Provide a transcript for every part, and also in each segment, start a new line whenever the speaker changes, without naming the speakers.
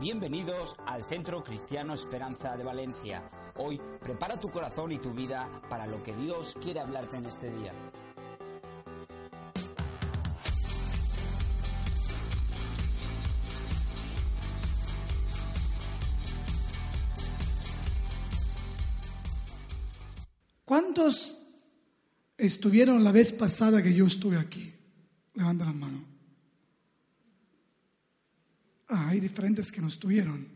Bienvenidos al Centro Cristiano Esperanza de Valencia. Hoy prepara tu corazón y tu vida para lo que Dios quiere hablarte en este día.
¿Cuántos estuvieron la vez pasada que yo estuve aquí? Levanta la mano. Ah, hay diferentes que no estuvieron.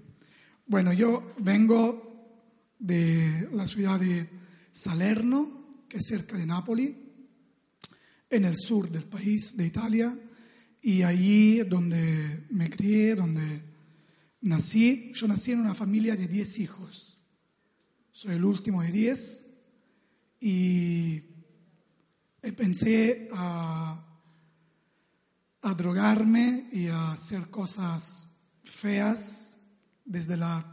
Bueno, yo vengo de la ciudad de Salerno, que es cerca de Nápoles, en el sur del país, de Italia, y allí donde me crié, donde nací, yo nací en una familia de 10 hijos. Soy el último de 10 y empecé a, a drogarme y a hacer cosas feas desde la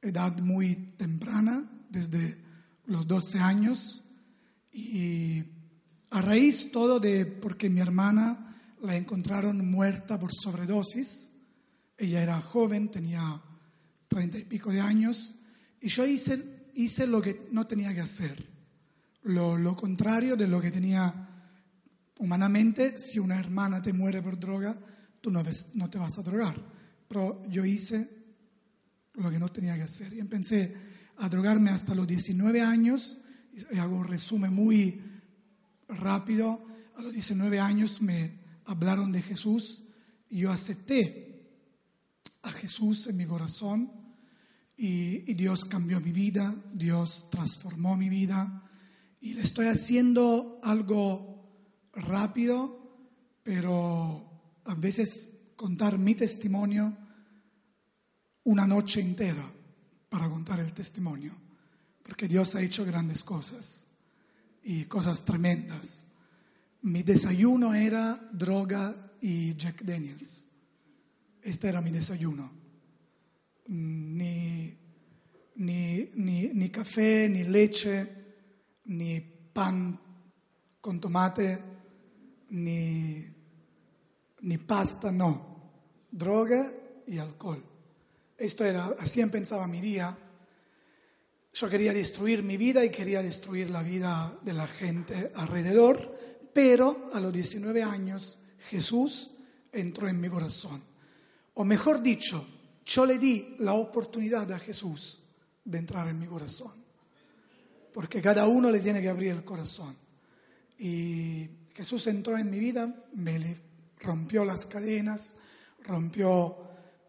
edad muy temprana, desde los 12 años. Y a raíz todo de porque mi hermana la encontraron muerta por sobredosis. Ella era joven, tenía treinta y pico de años, y yo hice, hice lo que no tenía que hacer lo, lo contrario de lo que tenía humanamente. Si una hermana te muere por droga, tú no, te vas a drogar. Pero yo hice lo que no tenía que hacer. Y empecé a drogarme hasta los 19 años. Y hago un resumen muy rápido. A los 19 años me hablaron de Jesús y yo acepté a Jesús en mi corazón. Y, y Dios cambió mi vida, Dios transformó mi vida. Y le estoy haciendo algo rápido, pero a veces contar mi testimonio una noche entera para contar el testimonio, porque Dios ha hecho grandes cosas y cosas tremendas. Mi desayuno era droga y Jack Daniels. Este era mi desayuno. Ni, ni, ni, ni café, ni leche ni pan con tomate, ni, ni pasta, no. Droga y alcohol. Esto era, así pensaba mi día. Yo quería destruir mi vida y quería destruir la vida de la gente alrededor, pero a los 19 años Jesús entró en mi corazón. O mejor dicho, yo le di la oportunidad a Jesús de entrar en mi corazón porque cada uno le tiene que abrir el corazón. Y Jesús entró en mi vida, me rompió las cadenas, rompió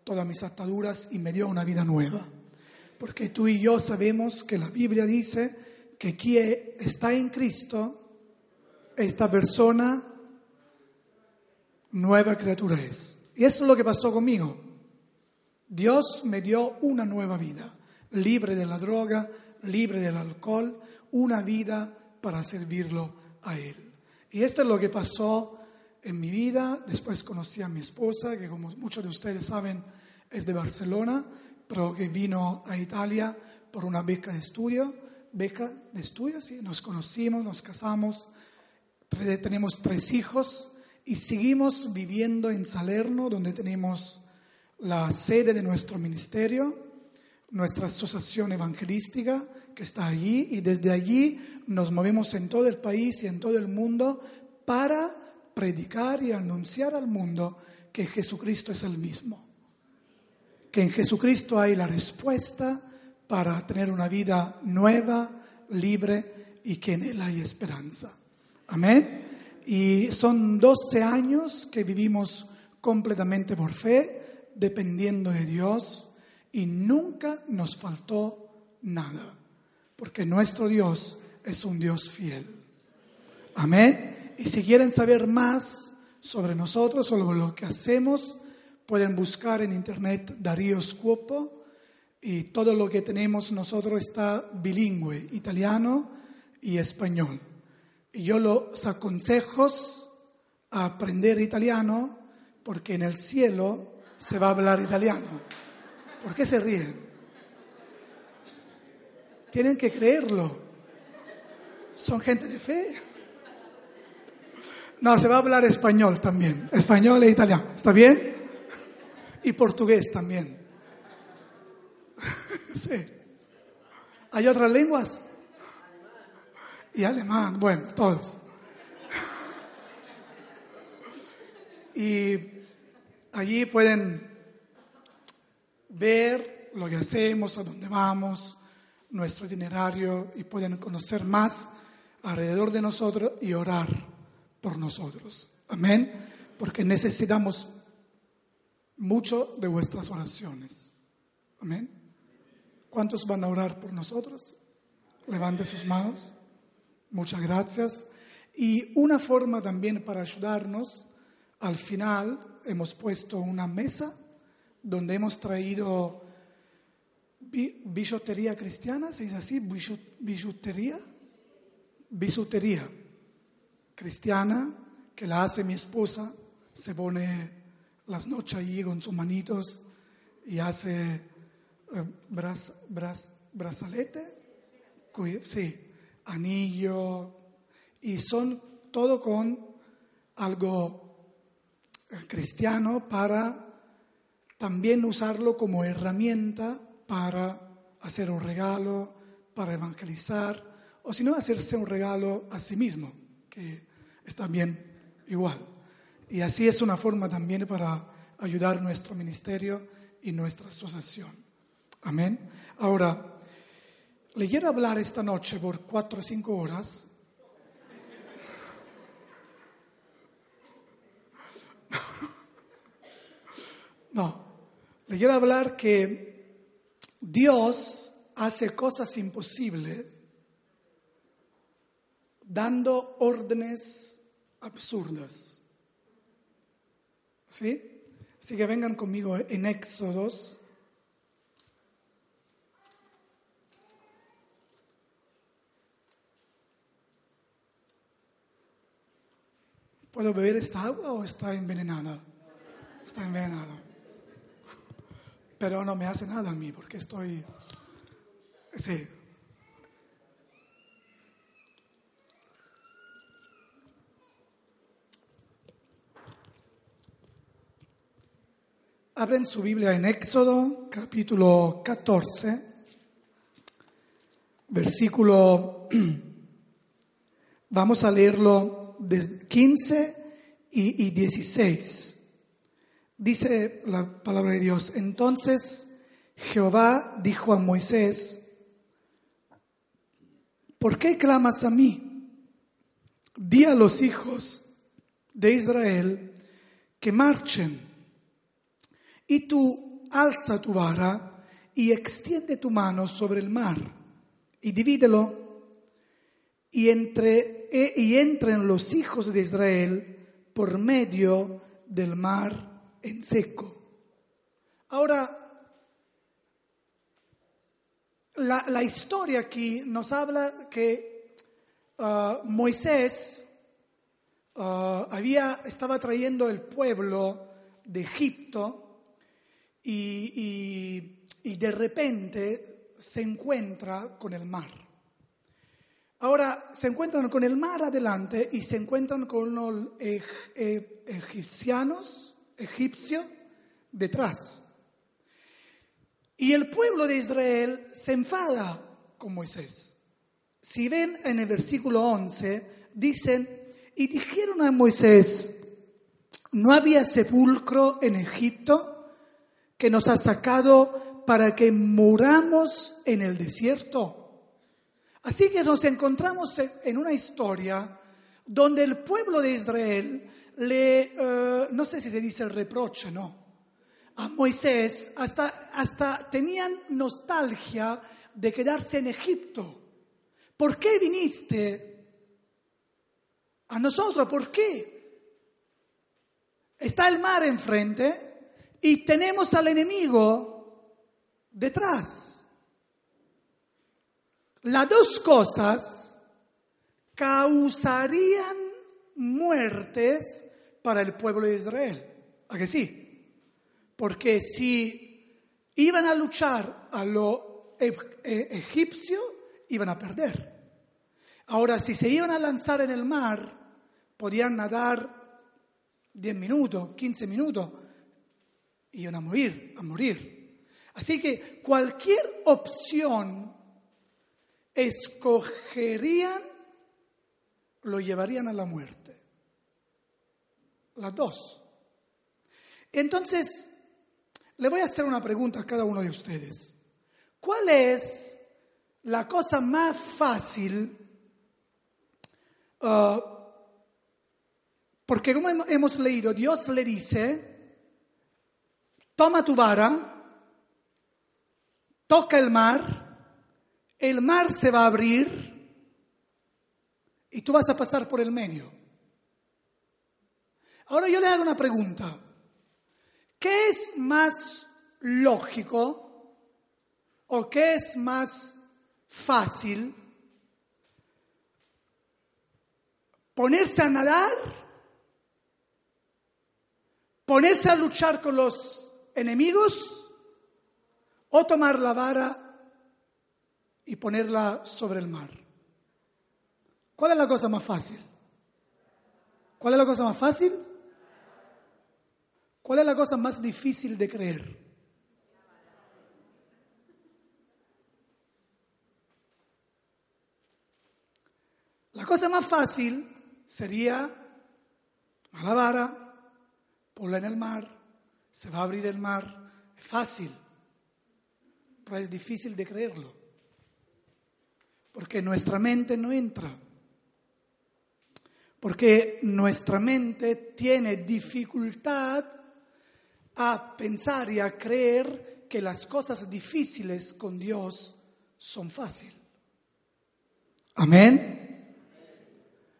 todas mis ataduras y me dio una vida nueva. Porque tú y yo sabemos que la Biblia dice que quien está en Cristo, esta persona nueva criatura es. Y eso es lo que pasó conmigo. Dios me dio una nueva vida, libre de la droga, libre del alcohol, una vida para servirlo a Él. Y esto es lo que pasó en mi vida. Después conocí a mi esposa, que como muchos de ustedes saben es de Barcelona, pero que vino a Italia por una beca de estudio. Beca de estudio, sí. Nos conocimos, nos casamos, tenemos tres hijos y seguimos viviendo en Salerno, donde tenemos la sede de nuestro ministerio nuestra asociación evangelística que está allí y desde allí nos movemos en todo el país y en todo el mundo para predicar y anunciar al mundo que Jesucristo es el mismo. Que en Jesucristo hay la respuesta para tener una vida nueva, libre y que en Él hay esperanza. Amén. Y son 12 años que vivimos completamente por fe, dependiendo de Dios y nunca nos faltó nada, porque nuestro Dios es un Dios fiel. Amén. Y si quieren saber más sobre nosotros, sobre lo que hacemos, pueden buscar en internet Darío Scuopo y todo lo que tenemos nosotros está bilingüe, italiano y español. Y yo los aconsejo a aprender italiano porque en el cielo se va a hablar italiano. ¿Por qué se ríen? Tienen que creerlo. Son gente de fe. No, se va a hablar español también, español e italiano, ¿está bien? Y portugués también. Sí. ¿Hay otras lenguas? Y alemán, bueno, todos. Y allí pueden ver lo que hacemos, a dónde vamos, nuestro itinerario y pueden conocer más alrededor de nosotros y orar por nosotros. Amén. Porque necesitamos mucho de vuestras oraciones. Amén. ¿Cuántos van a orar por nosotros? Levante sus manos. Muchas gracias. Y una forma también para ayudarnos, al final hemos puesto una mesa donde hemos traído bijutería cristiana, ¿se dice así? Bijutería. Bisutería cristiana que la hace mi esposa, se pone las noches allí con sus manitos y hace eh, braz, brazalete, sí, anillo, y son todo con algo eh, cristiano para también usarlo como herramienta para hacer un regalo, para evangelizar, o si no, hacerse un regalo a sí mismo, que está bien igual. Y así es una forma también para ayudar nuestro ministerio y nuestra asociación. Amén. Ahora, le quiero hablar esta noche por cuatro o cinco horas. No, le quiero hablar que Dios hace cosas imposibles dando órdenes absurdas. ¿Sí? Así que vengan conmigo en Éxodos. ¿Puedo beber esta agua o está envenenada? Está envenenada. Pero no me hace nada a mí porque estoy... Sí, Abren su Biblia en Éxodo, capítulo 14, versículo, vamos a leerlo de 15 y, y 16. Dice la palabra de Dios, entonces Jehová dijo a Moisés, ¿por qué clamas a mí? Di a los hijos de Israel que marchen y tú alza tu vara y extiende tu mano sobre el mar y divídelo y, entre, y entren los hijos de Israel por medio del mar en seco. Ahora, la, historia aquí nos habla que uh, Moisés uh, había, estaba trayendo el pueblo de Egipto y, de repente se encuentra con el mar. Ahora se encuentran con el mar adelante y se encuentran con los egipcianos, egipcios, detrás. Y el pueblo de Israel se enfada con Moisés. Si ven en el versículo 11, dicen, y dijeron a Moisés, ¿no había sepulcro en Egipto? que nos ha sacado para que muramos en el desierto. Así que nos encontramos en una historia donde el pueblo de Israel le, eh, no sé si se dice reproche, no, a Moisés hasta, hasta tenían nostalgia de quedarse en Egipto. ¿Por qué viniste a nosotros? ¿Por qué? Está el mar enfrente, y tenemos al enemigo detrás. Las dos cosas causarían muertes para el pueblo de Israel. ¿A que sí? Porque si iban a luchar a lo e, egipcio, iban a perder. Ahora, si se iban a lanzar en el mar, podían nadar 10 minutos, 15 minutos, y iban a morir, a morir. Así que cualquier opción escogerían, lo llevarían a la muerte. Las dos. Entonces, le voy a hacer una pregunta a cada uno de ustedes. ¿Cuál es la cosa más fácil? uh, porque como hem- hemos leído, Dios le dice, toma tu vara, toca el mar, el mar se va a abrir y tú vas a pasar por el medio. Ahora yo le hago una pregunta. ¿Qué es más lógico o qué es más fácil? ¿Ponerse a nadar? ¿Ponerse a luchar con los enemigos? ¿O tomar la vara y ponerla sobre el mar? ¿Cuál es la cosa más fácil? ¿Cuál es la cosa más fácil? ¿Cuál es la cosa más difícil de creer? La cosa más fácil sería la vara, ponla en el mar, se va a abrir el mar. Es fácil, pero es difícil de creerlo, porque nuestra mente no entra, porque nuestra mente tiene dificultad a pensar y a creer que las cosas difíciles con Dios son fáciles. Amén.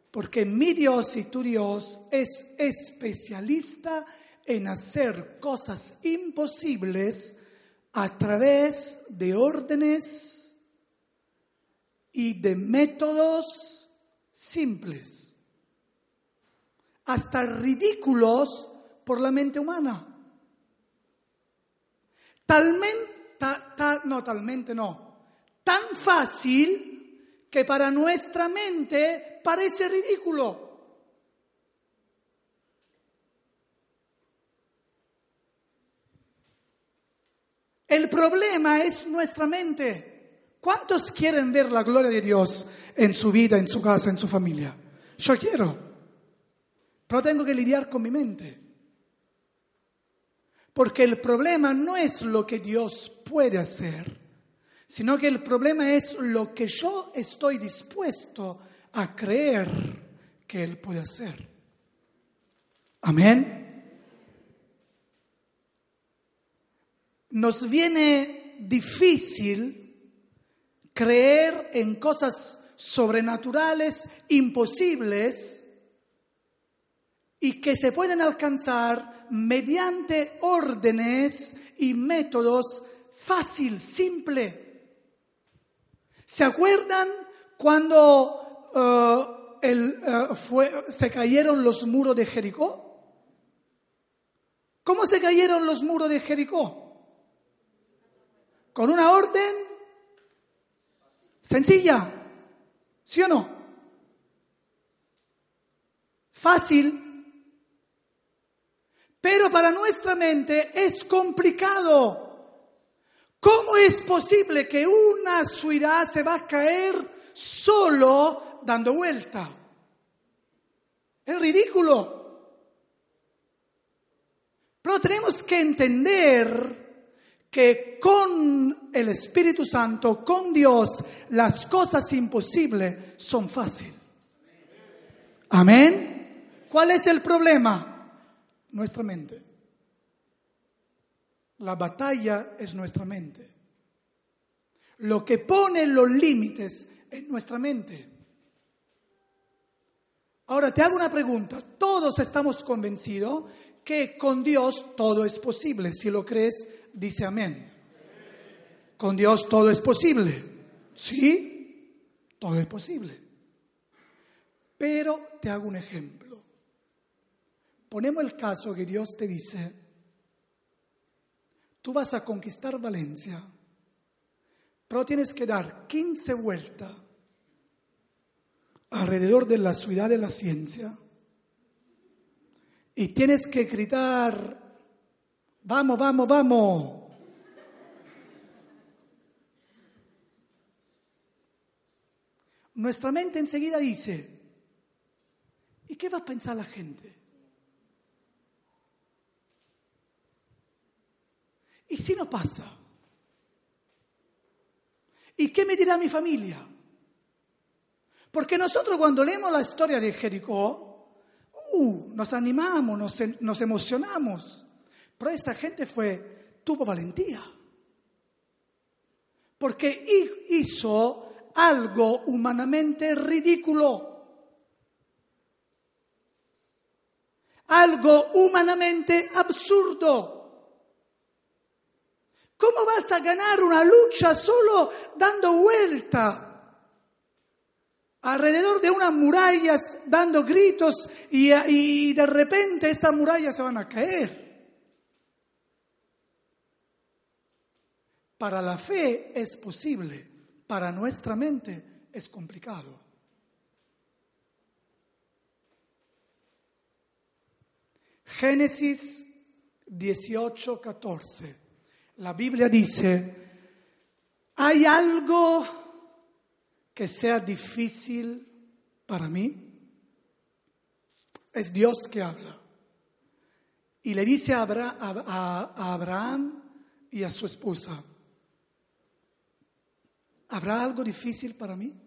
Porque mi Dios y tu Dios es especialista en hacer cosas imposibles a través de órdenes y de métodos simples, hasta ridículos por la mente humana. Talmente, ta- ta- no, talmente no, tan fácil que para nuestra mente parece ridículo. El problema es nuestra mente. ¿Cuántos quieren ver la gloria de Dios en su vida, en su casa, en su familia? Yo quiero, pero tengo que lidiar con mi mente. Porque el problema no es lo que Dios puede hacer, sino que el problema es lo que yo estoy dispuesto a creer que Él puede hacer. Amén. Nos viene difícil creer en cosas sobrenaturales, imposibles, y que se pueden alcanzar mediante órdenes y métodos fácil, simple. ¿Se acuerdan cuando eh, eh, se cayeron los muros de Jericó? ¿Cómo se cayeron los muros de Jericó? Con una orden sencilla, ¿sí o no? Fácil, pero para nuestra mente es complicado. ¿Cómo es posible que una ciudad se va a caer solo dando vuelta? Es ridículo. Pero tenemos que entender que con el Espíritu Santo, con Dios, las cosas imposibles son fáciles. Amén. ¿Cuál es el problema? Nuestra mente. La batalla es nuestra mente. Lo que pone los límites es nuestra mente. Ahora te hago una pregunta. Todos estamos convencidos que con Dios todo es posible. Si lo crees, dice amén. Con Dios todo es posible. ¿Sí? Todo es posible. Pero te hago un ejemplo. Ponemos el caso que Dios te dice, tú vas a conquistar Valencia, pero tienes que dar 15 vueltas alrededor de la ciudad de la ciencia y tienes que gritar, vamos, vamos, vamos. Nuestra mente enseguida dice, ¿y qué va a pensar la gente? ¿Y si no pasa? ¿Y qué me dirá mi familia? Porque nosotros cuando leemos la historia de Jericó, uh, nos animamos, nos, nos emocionamos. Pero esta gente fue, tuvo valentía. Porque hizo algo humanamente ridículo. Algo humanamente absurdo. ¿Cómo vas a ganar una lucha solo dando vuelta? alrededor de unas murallas dando gritos y, de repente estas murallas se van a caer. Para la fe es posible, para nuestra mente es complicado. Génesis 18, 14. La Biblia dice, hay algo que sea difícil para mí. Es Dios que habla. Y le dice a, Abraham y a su esposa, ¿habrá algo difícil para mí?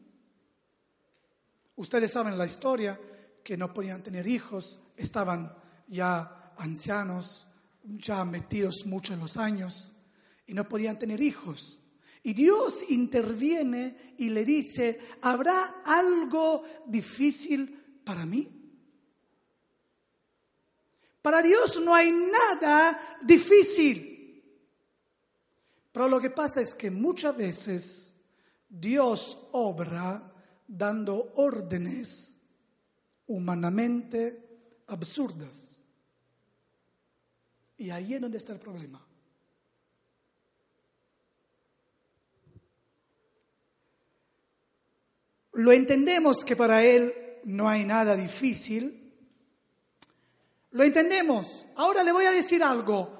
Ustedes saben la historia, que no podían tener hijos, estaban ya ancianos, ya metidos mucho en los años y no podían tener hijos. Y Dios interviene y le dice, ¿habrá algo difícil para mí? Para Dios no hay nada difícil. Pero lo que pasa es que muchas veces Dios obra dando órdenes humanamente absurdas. Y ahí es donde está el problema. Lo entendemos que para Él no hay nada difícil. Lo entendemos. Ahora le voy a decir algo.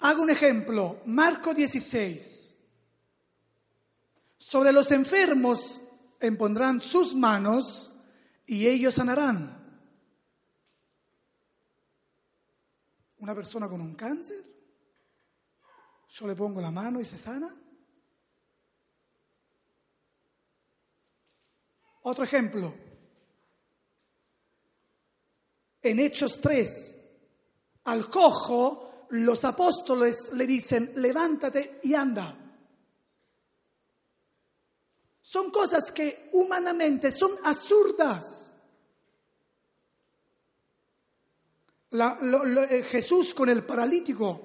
Hago un ejemplo. Marco 16. Sobre los enfermos impondrán sus manos y ellos sanarán. Una persona con un cáncer, yo le pongo la mano y se sana. Otro ejemplo. En Hechos 3, al cojo, los apóstoles le dicen, levántate y anda. Son cosas que humanamente son absurdas. Eh, Jesús con el paralítico,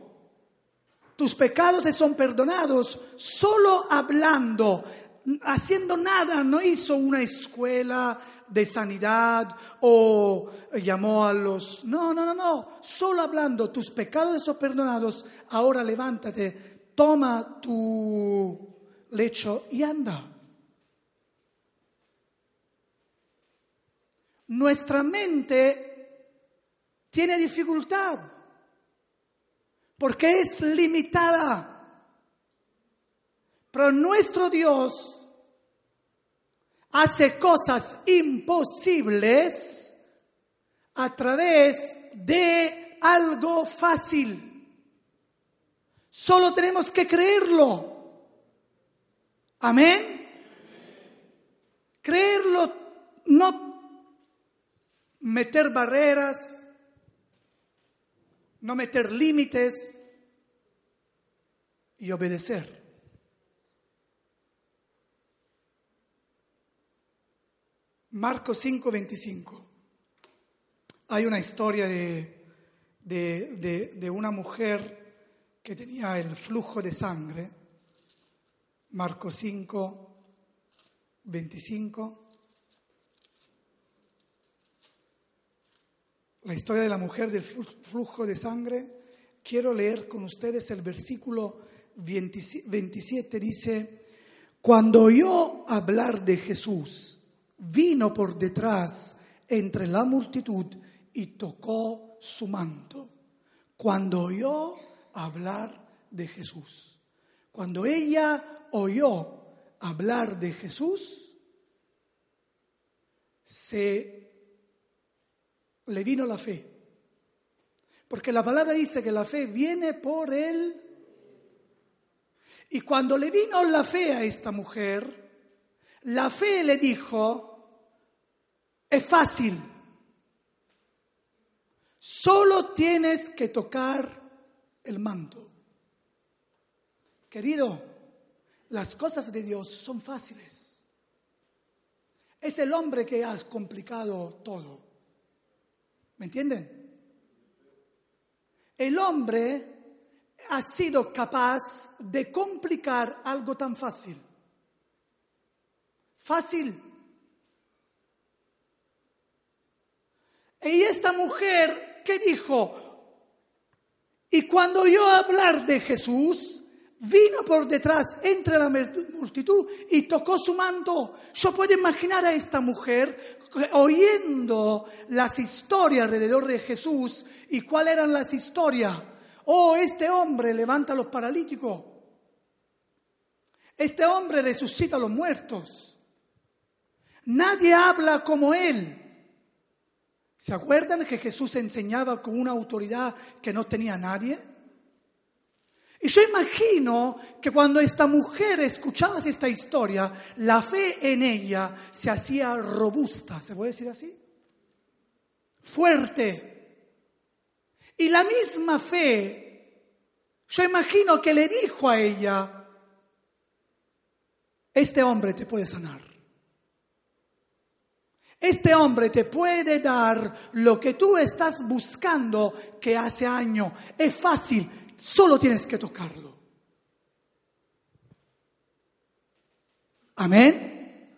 tus pecados te son perdonados solo hablando haciendo nada, no hizo una escuela de sanidad o llamó a los... No, no, no, no, solo hablando, tus pecados son perdonados, ahora levántate, toma tu lecho y anda. Nuestra mente tiene dificultad porque es limitada. Pero nuestro Dios hace cosas imposibles a través de algo fácil. Solo tenemos que creerlo. Amén. Creerlo, no meter barreras, no meter límites y obedecer. Marcos 5, 25. Hay una historia de, de, una mujer que tenía el flujo de sangre. Marcos 5, 25. La historia de la mujer del flujo de sangre. Quiero leer con ustedes el versículo 27. Dice, cuando oyó hablar de Jesús, vino por detrás entre la multitud y tocó su manto cuando oyó hablar de Jesús. Cuando ella oyó hablar de Jesús, se le vino la fe. Porque la palabra dice que la fe viene por él. Y cuando le vino la fe a esta mujer, la fe le dijo, es fácil, solo tienes que tocar el manto. Querido, las cosas de Dios son fáciles. Es el hombre que ha complicado todo. ¿Me entienden? El hombre ha sido capaz de complicar algo tan fácil. Fácil. Y esta mujer, ¿qué dijo? Y cuando oyó hablar de Jesús, vino por detrás entre la multitud y tocó su manto. Yo puedo imaginar a esta mujer oyendo las historias alrededor de Jesús y cuáles eran las historias. Oh, este hombre levanta a los paralíticos. Este hombre resucita a los muertos. Nadie habla como él. ¿Se acuerdan que Jesús enseñaba con una autoridad que no tenía nadie? Y yo imagino que cuando esta mujer escuchaba esta historia, la fe en ella se hacía robusta, ¿se puede decir así? Fuerte. Y la misma fe, yo imagino que le dijo a ella, este hombre te puede sanar. Este hombre te puede dar lo que tú estás buscando que hace años. Es fácil, solo tienes que tocarlo. Amén.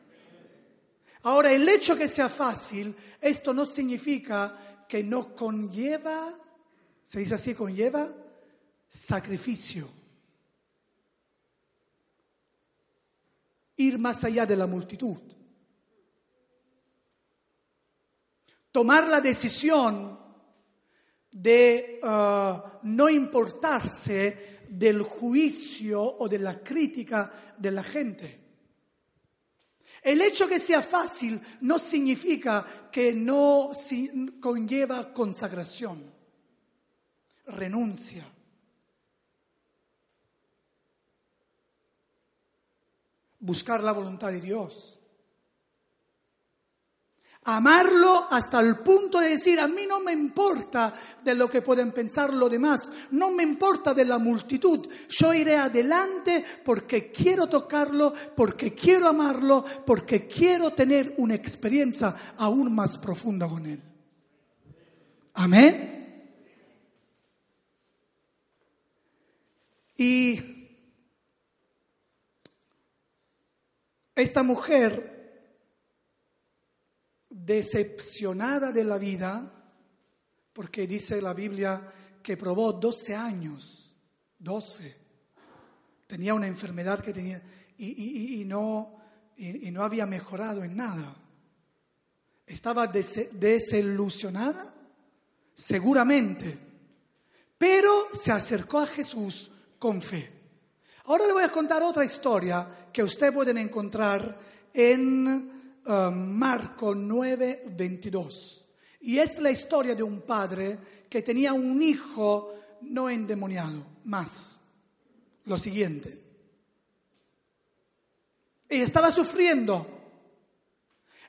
Ahora, el hecho que sea fácil, esto no significa que no conlleva, se dice así, conlleva sacrificio. Ir más allá de la multitud. Tomar la decisión de uh, no importarse del juicio o de la crítica de la gente. El hecho que sea fácil no significa que no conlleva consagración, renuncia. Buscar la voluntad de Dios. Amarlo hasta el punto de decir, a mí no me importa de lo que pueden pensar los demás, no me importa de la multitud, yo iré adelante porque quiero tocarlo, porque quiero amarlo, porque quiero tener una experiencia aún más profunda con él. Amén. Y esta mujer decepcionada de la vida, porque dice la Biblia que probó 12 años, 12. Tenía una enfermedad que tenía y, no, y, no había mejorado en nada. Estaba desilusionada, seguramente, pero se acercó a Jesús con fe. Ahora le voy a contar otra historia que usted pueden encontrar en uh, Marco 9, 22. Y es la historia de un padre que tenía un hijo no endemoniado, más. Lo siguiente. Y estaba sufriendo.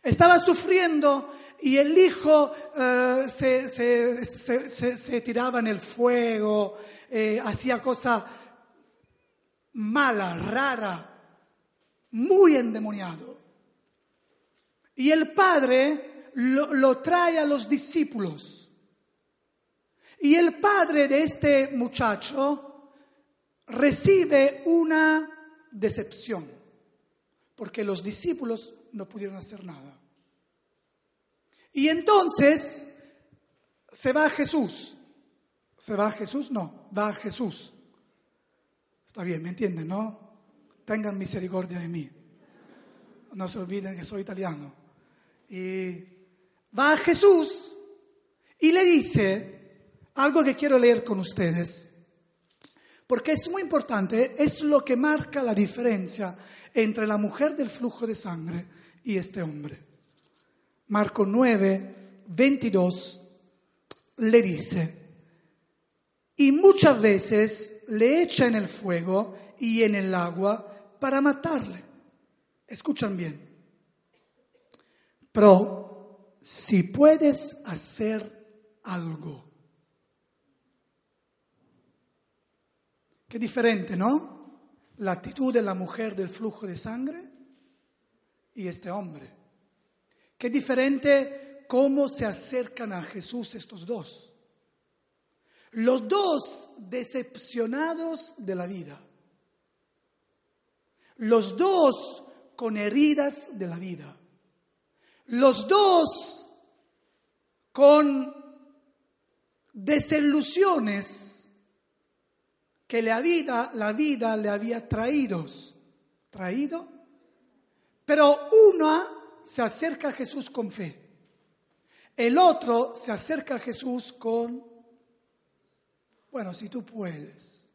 Estaba sufriendo y el hijo se, se, se, se, tiraba en el fuego, eh, hacía cosas malas, raras, muy endemoniado. Y el Padre lo, trae a los discípulos. Y el padre de este muchacho recibe una decepción, porque los discípulos no pudieron hacer nada. Y entonces se va a Jesús. ¿Se va a Jesús? No, va a Jesús. Está bien, ¿me entienden, no? Tengan misericordia de mí. No se olviden que soy italiano. Y va a Jesús y le dice, algo que quiero leer con ustedes, porque es muy importante, es lo que marca la diferencia entre la mujer del flujo de sangre y este hombre. Marco 9, 22 le dice, y muchas veces le echa en el fuego y en el agua para matarle. Escuchan bien. Pero si puedes hacer algo, qué diferente, ¿no? La actitud de la mujer del flujo de sangre y este hombre. Qué diferente cómo se acercan a Jesús estos dos. Los dos decepcionados de la vida. Los dos con heridas de la vida. Los dos con desilusiones que la vida, la vida le había traído. Traído. Pero una se acerca a Jesús con fe. El otro se acerca a Jesús con, bueno, si tú puedes.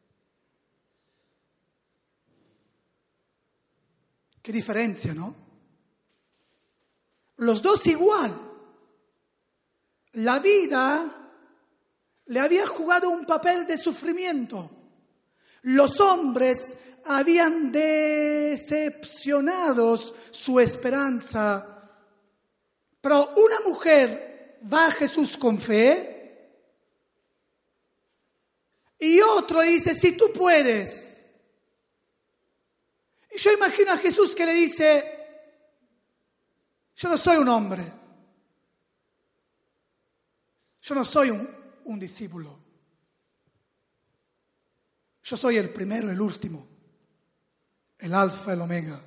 Qué diferencia, ¿no? Los dos igual. La vida le había jugado un papel de sufrimiento. Los hombres habían decepcionado su esperanza. Pero una mujer va a Jesús con fe y otro dice, si tú puedes. Y yo imagino a Jesús que le dice, yo no soy un hombre, yo no soy un, discípulo, yo soy el primero, el último, el alfa, el omega,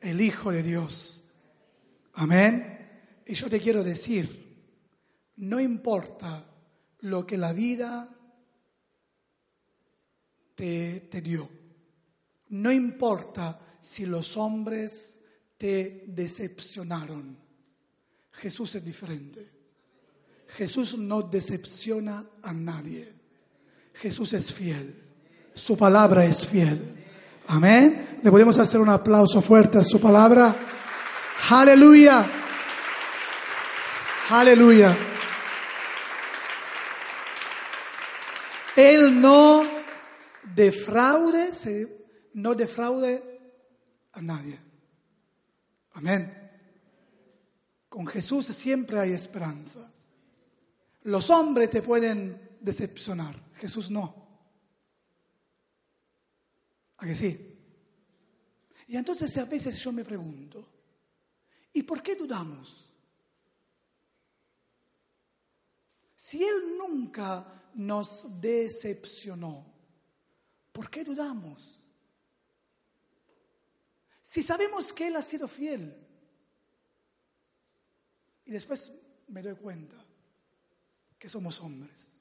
el Hijo de Dios. Amén. Y yo te quiero decir, no importa lo que la vida te, te dio. No importa si los hombres decepcionaron. Jesús es diferente. Jesús no decepciona a nadie. Jesús es fiel. Su palabra es fiel. Amén. Le podemos hacer un aplauso fuerte a su palabra. Aleluya. Aleluya. Él no defraude, no defraude a nadie. Amén. Con Jesús siempre hay esperanza. Los hombres te pueden decepcionar, Jesús no. ¿A que sí? Y entonces a veces yo me pregunto, ¿y por qué dudamos? Si Él nunca nos decepcionó, ¿por qué dudamos? Si sabemos que Él ha sido fiel. Y después me doy cuenta que somos hombres,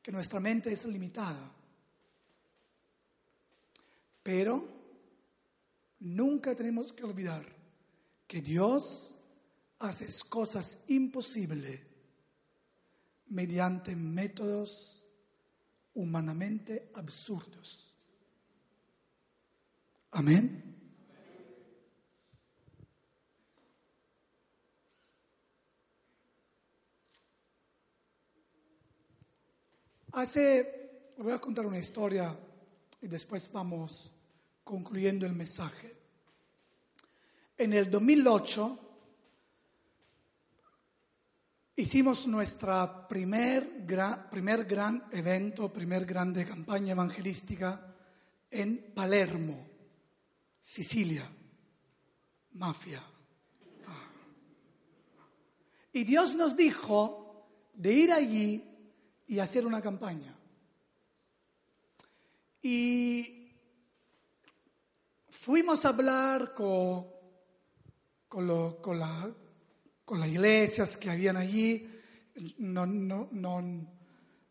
que nuestra mente es limitada, pero nunca tenemos que olvidar que Dios hace cosas imposibles mediante métodos humanamente absurdos. Amén. Hace, voy a contar una historia y después vamos concluyendo el mensaje. En el 2008 hicimos nuestra primer gran, primer gran evento, primer grande campaña evangelística en Palermo, Sicilia, mafia. Ah. Y Dios nos dijo de ir allí y hacer una campaña. Y fuimos a hablar con, con, las iglesias que habían allí. No, no, no,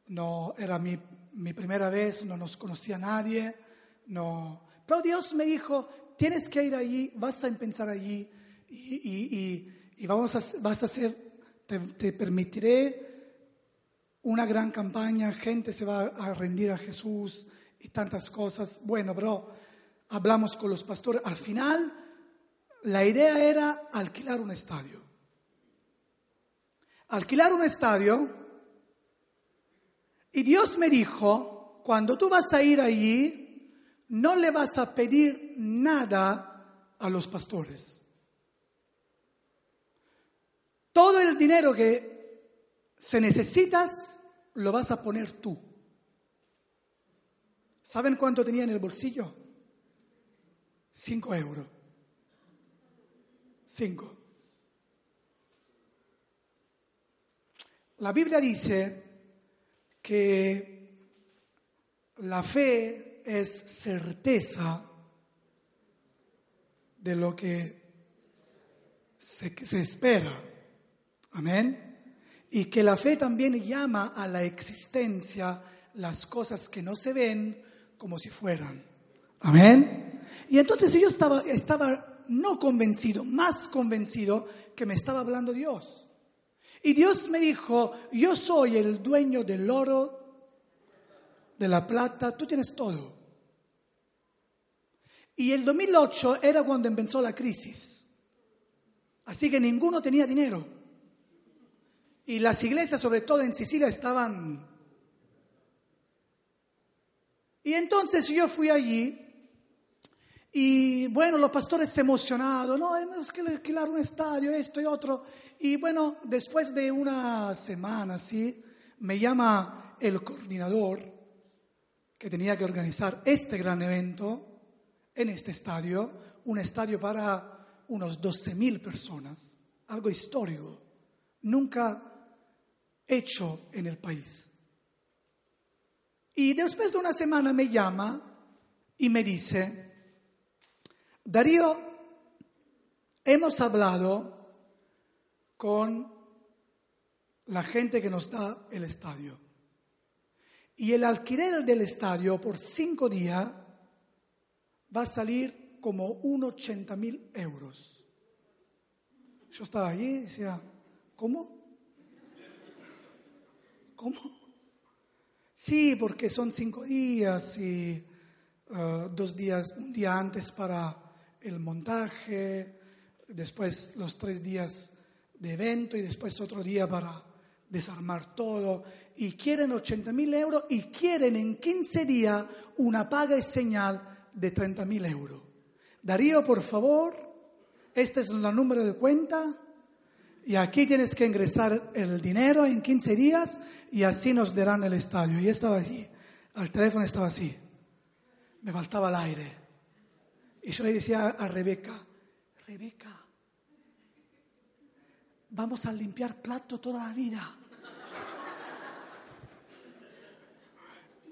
no era mi, mi, primera vez, no nos conocía nadie. No. Pero Dios me dijo, tienes que ir allí, vas a empezar allí y, y, y, y vamos a, vas a hacer te, te permitiré una gran campaña, gente se va a rendir a Jesús y tantas cosas. Bueno, pero hablamos con los pastores. Al final, la idea era alquilar un estadio. Alquilar un estadio. Y Dios me dijo, cuando tú vas a ir allí, no le vas a pedir nada a los pastores. Todo el dinero que se necesitas lo vas a poner tú. ¿Saben cuánto tenía en el bolsillo? Cinco euros. Cinco. La Biblia dice que la fe es certeza de lo que se, espera. Amén. Y que la fe también llama a la existencia las cosas que no se ven como si fueran. Amén. Y entonces yo estaba, estaba no convencido, más convencido que me estaba hablando Dios. Y Dios me dijo, yo soy el dueño del oro, de la plata, tú tienes todo. Y el 2008 era cuando empezó la crisis. Así que ninguno tenía dinero. Y las iglesias, sobre todo en Sicilia, estaban... Y entonces yo fui allí y bueno, los pastores se emocionaron, no, tenemos que alquilar un estadio, esto y otro. Y bueno, después de una semana, ¿sí? Me llama el coordinador que tenía que organizar este gran evento en este estadio, un estadio para unos 12.000 personas, algo histórico, nunca hecho en el país. Y después de una semana me llama y me dice, Darío, hemos hablado con la gente que nos da el estadio. Y el alquiler del estadio por cinco días va a salir como un 80 mil euros. Yo estaba allí y decía, ¿cómo? ¿Cómo? Sí, porque son cinco días y uh, dos días, un día antes para el montaje, después los tres días de evento y después otro día para desarmar todo. Y quieren 80 mil euros y quieren en 15 días una paga y señal de 30 mil euros. Darío, por favor, este es el número de cuenta y aquí tienes que ingresar el dinero en 15 días y así nos darán el estadio. Y estaba allí, al teléfono estaba así, me faltaba el aire. Y yo le decía a Rebeca, Rebeca, vamos a limpiar plato toda la vida.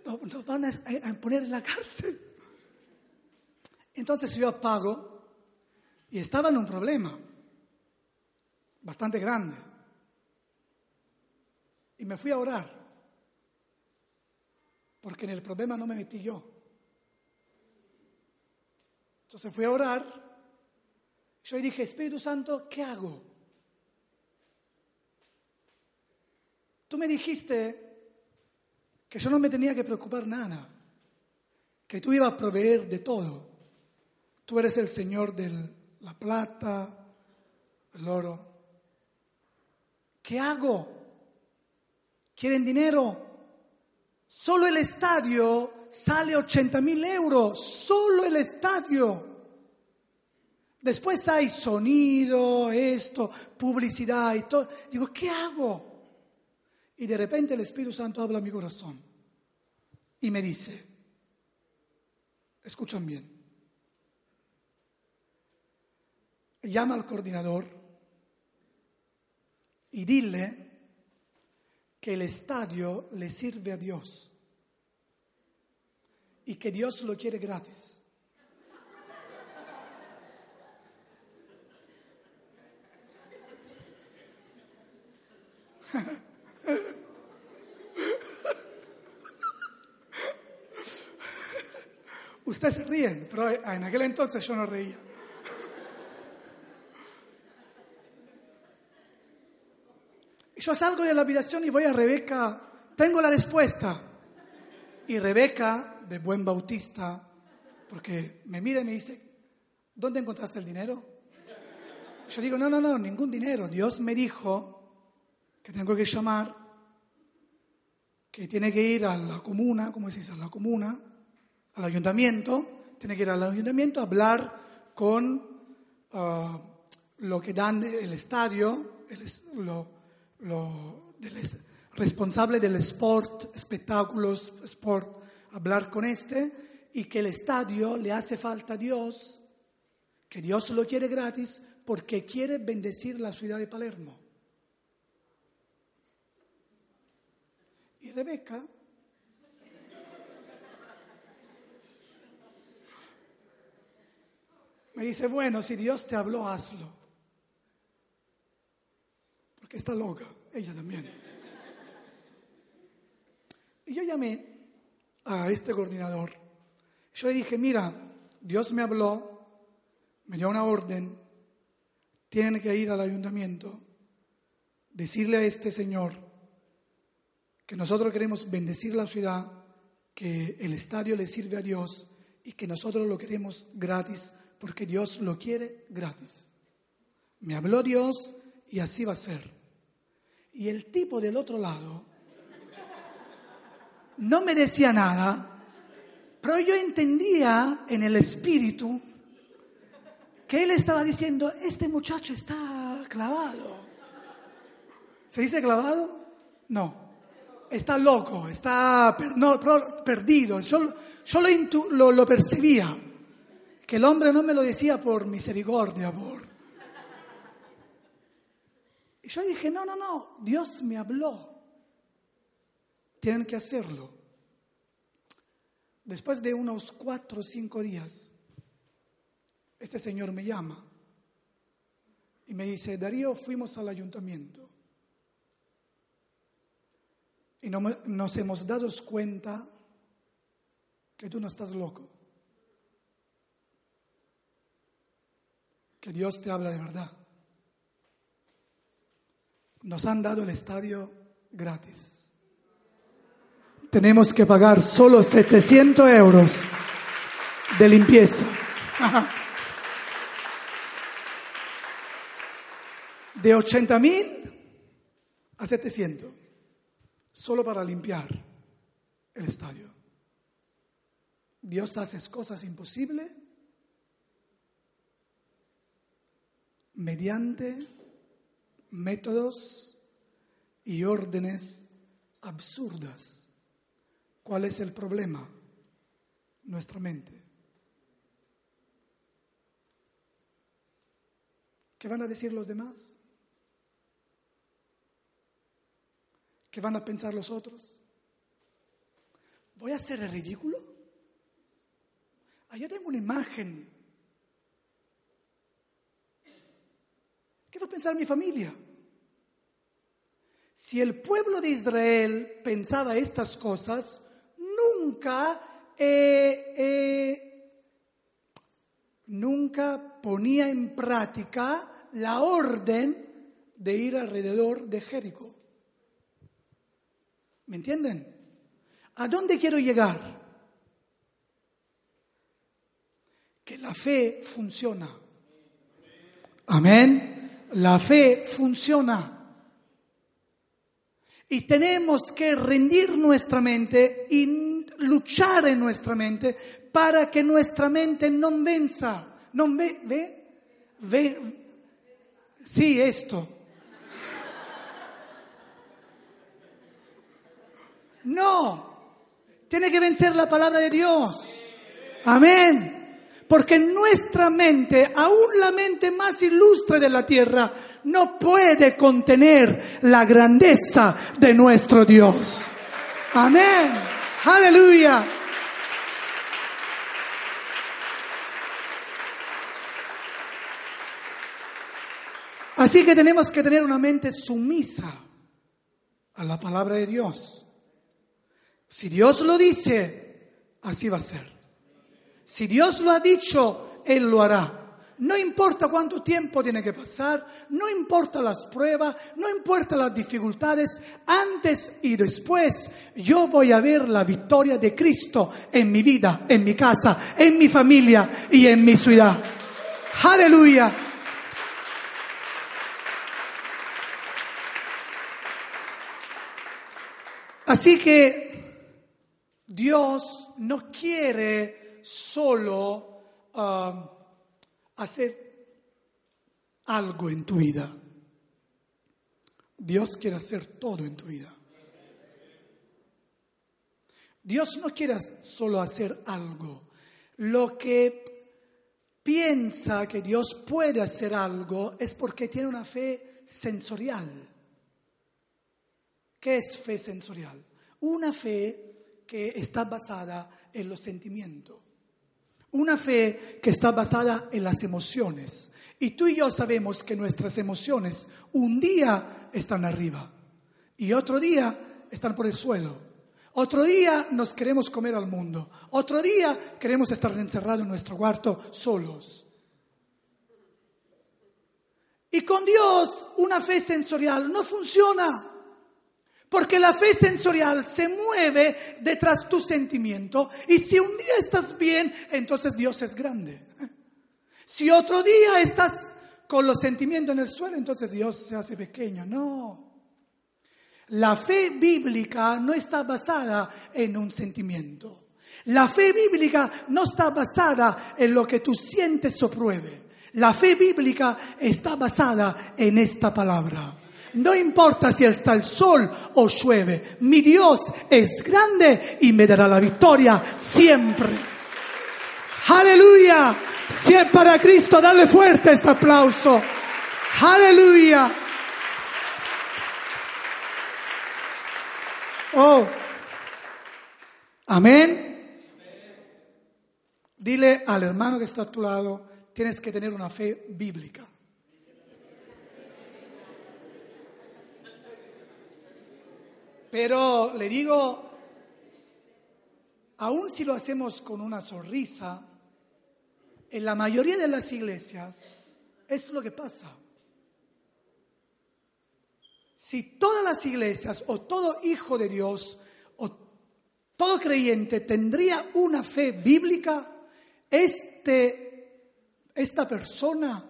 Nos van a, poner en la cárcel. Entonces yo apago y estaba en un problema bastante grande. Y me fui a orar, porque en el problema no me metí yo. Entonces fui a orar. Yo dije, Espíritu Santo, ¿qué hago? Tú me dijiste que yo no me tenía que preocupar nada, que tú ibas a proveer de todo. Tú eres el Señor de la plata, el oro. ¿Qué hago? ¿Quieren dinero? Solo el estadio sale 80 mil euros, solo el estadio. Después hay sonido, esto, publicidad y todo. Digo, ¿qué hago? Y de repente el Espíritu Santo habla a mi corazón y me dice, escuchan bien, llama al coordinador y dile que el estadio le sirve a Dios y que Dios lo quiere gratis. Ustedes se ríen, pero en aquel entonces yo no reía. Yo salgo de la habitación y voy a Rebeca, tengo la respuesta. Y Rebeca, de buen bautista, porque me mira y me dice, ¿dónde encontraste el dinero? Yo digo, no, no, no, ningún dinero. Dios me dijo que tengo que llamar, que tiene que ir a la comuna, ¿cómo se dice? A la comuna, al ayuntamiento, tiene que ir al ayuntamiento a hablar con ah, lo que dan el estadio, lo, lo, del responsable del sport, espectáculos, sport, hablar con este y que el estadio le hace falta a Dios, que Dios lo quiere gratis porque quiere bendecir la ciudad de Palermo. Y Rebeca me dice, bueno, si Dios te habló, hazlo. Porque está loca, ella también. Y yo llamé a este coordinador. Yo le dije, mira, Dios me habló, me dio una orden, tiene que ir al ayuntamiento, decirle a este señor que nosotros queremos bendecir la ciudad, que el estadio le sirve a Dios y que nosotros lo queremos gratis porque Dios lo quiere gratis. Me habló Dios y así va a ser. Y el tipo del otro lado no me decía nada, pero yo entendía en el espíritu que él estaba diciendo, este muchacho está clavado. ¿Se dice clavado? No. Está loco, está perdido. Yo, lo, lo percibía. Que el hombre no me lo decía por misericordia, por... Y yo dije, no, no, no, Dios me habló. Tienen que hacerlo. Después de unos cuatro o cinco días, este señor me llama y me dice, Darío, fuimos al ayuntamiento y nos hemos dado cuenta que tú no estás loco, que Dios te habla de verdad. Nos han dado el estadio gratis. Tenemos que pagar solo 700 euros de limpieza. De 80 mil a 700, solo para limpiar el estadio. Dios hace cosas imposibles mediante métodos y órdenes absurdas. ¿Cuál es el problema? Nuestra mente. ¿Qué van a decir los demás? ¿Qué van a pensar los otros? ¿Voy a el ridículo? Ah, yo tengo una imagen. ¿Qué va a pensar mi familia? Si el pueblo de Israel pensaba estas cosas, nunca, eh, eh, nunca ponía en práctica la orden de ir alrededor de Jericó. ¿Me entienden? ¿A dónde quiero llegar? Que la fe funciona. Amén. La fe funciona. Y tenemos que rendir nuestra mente y luchar en nuestra mente para que nuestra mente no venza. ¿No ve? ¿Ve? ¿Ve? Sí, esto. No, tiene que vencer la palabra de Dios. Amén. Porque nuestra mente, aún la mente más ilustre de la tierra, no puede contener la grandeza de nuestro Dios. Amén. Aleluya. Así que tenemos que tener una mente sumisa a la palabra de Dios. Si Dios lo dice, así va a ser. Si Dios lo ha dicho, Él lo hará. No importa cuánto tiempo tiene que pasar, no importa las pruebas, no importa las dificultades, antes y después yo voy a ver la victoria de Cristo en mi vida, en mi casa, en mi familia y en mi ciudad. Aleluya. Así que Dios no quiere solo uh, hacer algo en tu vida. Dios quiere hacer todo en tu vida. Dios no quiere solo hacer algo. Lo que piensa que Dios puede hacer algo es porque tiene una fe sensorial. ¿Qué es fe sensorial? Una fe que está basada en los sentimientos. Una fe que está basada en las emociones. Y tú y yo sabemos que nuestras emociones un día están arriba y otro día están por el suelo. Otro día nos queremos comer al mundo. Otro día queremos estar encerrados en nuestro cuarto solos. Y con Dios una fe sensorial no funciona. Porque la fe sensorial se mueve detrás de tu sentimiento y si un día estás bien, entonces Dios es grande. Si otro día estás con los sentimientos en el suelo, entonces Dios se hace pequeño. No. La fe bíblica no está basada en un sentimiento. La fe bíblica no está basada en lo que tú sientes o pruebes. La fe bíblica está basada en esta palabra. No importa si está el sol o llueve, mi Dios es grande y me dará la victoria siempre. Aleluya. Si es para Cristo, dale fuerte este aplauso. Aleluya. Oh. Amén. Dile al hermano que está a tu lado, tienes que tener una fe bíblica. Pero le digo, aun si lo hacemos con una sonrisa, en la mayoría de las iglesias es lo que pasa. Si todas las iglesias o todo hijo de Dios o todo creyente tendría una fe bíblica, este, esta persona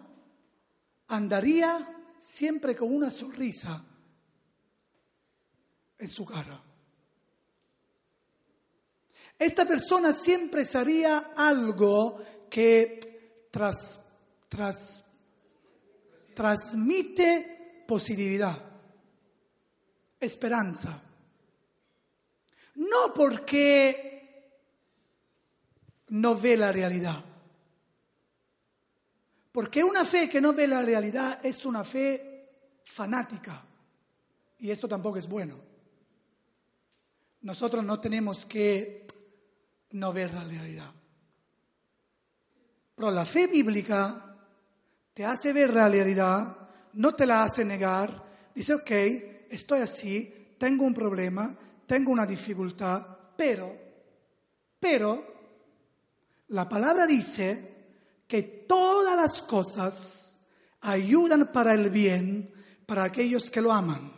andaría siempre con una sonrisa en su cara. Esta persona siempre sería algo que tras, tras, transmite positividad, esperanza. No porque no ve la realidad. Porque una fe que no ve la realidad es una fe fanática. Y esto tampoco es bueno. Nosotros no tenemos que no ver la realidad. Pero la fe bíblica te hace ver la realidad, no te la hace negar. Dice, ok, estoy así, tengo un problema, tengo una dificultad, pero, pero, la palabra dice que todas las cosas ayudan para el bien para aquellos que lo aman.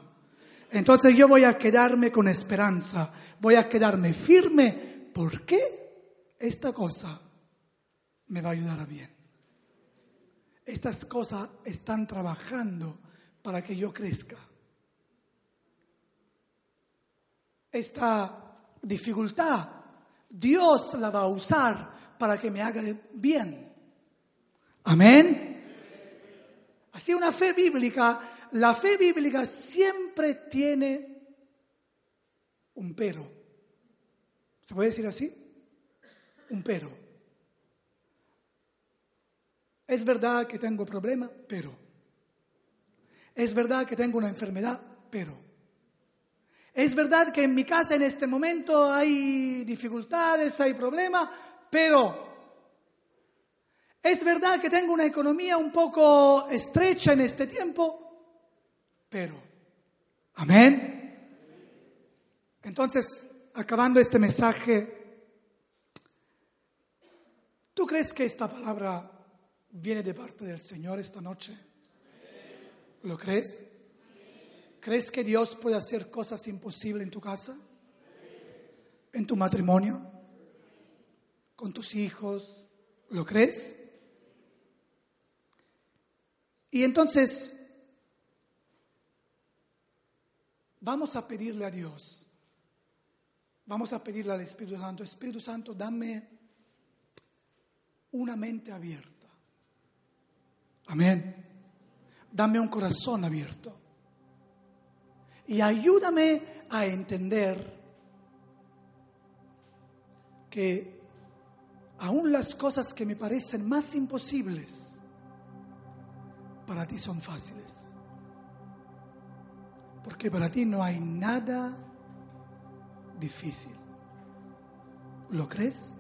Entonces yo voy a quedarme con esperanza, voy a quedarme firme. ¿Por qué esta cosa me va a ayudar a bien? Estas cosas están trabajando para que yo crezca. Esta dificultad, Dios la va a usar para que me haga bien. Amén. Así una fe bíblica la fe bíblica siempre tiene un pero. ¿Se puede decir así? Un pero. Es verdad que tengo problemas, pero. Es verdad que tengo una enfermedad, pero. Es verdad que en mi casa en este momento hay dificultades, hay problemas, pero. Es verdad que tengo una economía un poco estrecha en este tiempo, pero. Amén. Entonces, acabando este mensaje, ¿tú crees que esta palabra viene de parte del Señor esta noche? ¿Lo crees? ¿Crees que Dios puede hacer cosas imposibles en tu casa? ¿En tu matrimonio? ¿Con tus hijos? ¿Lo crees? Y entonces vamos a pedirle a Dios, vamos a pedirle al Espíritu Santo, Espíritu Santo, dame una mente abierta. Amén. Dame un corazón abierto. Y ayúdame a entender que aún las cosas que me parecen más imposibles, para ti son fáciles. Porque para ti no hay nada difícil. ¿Lo crees?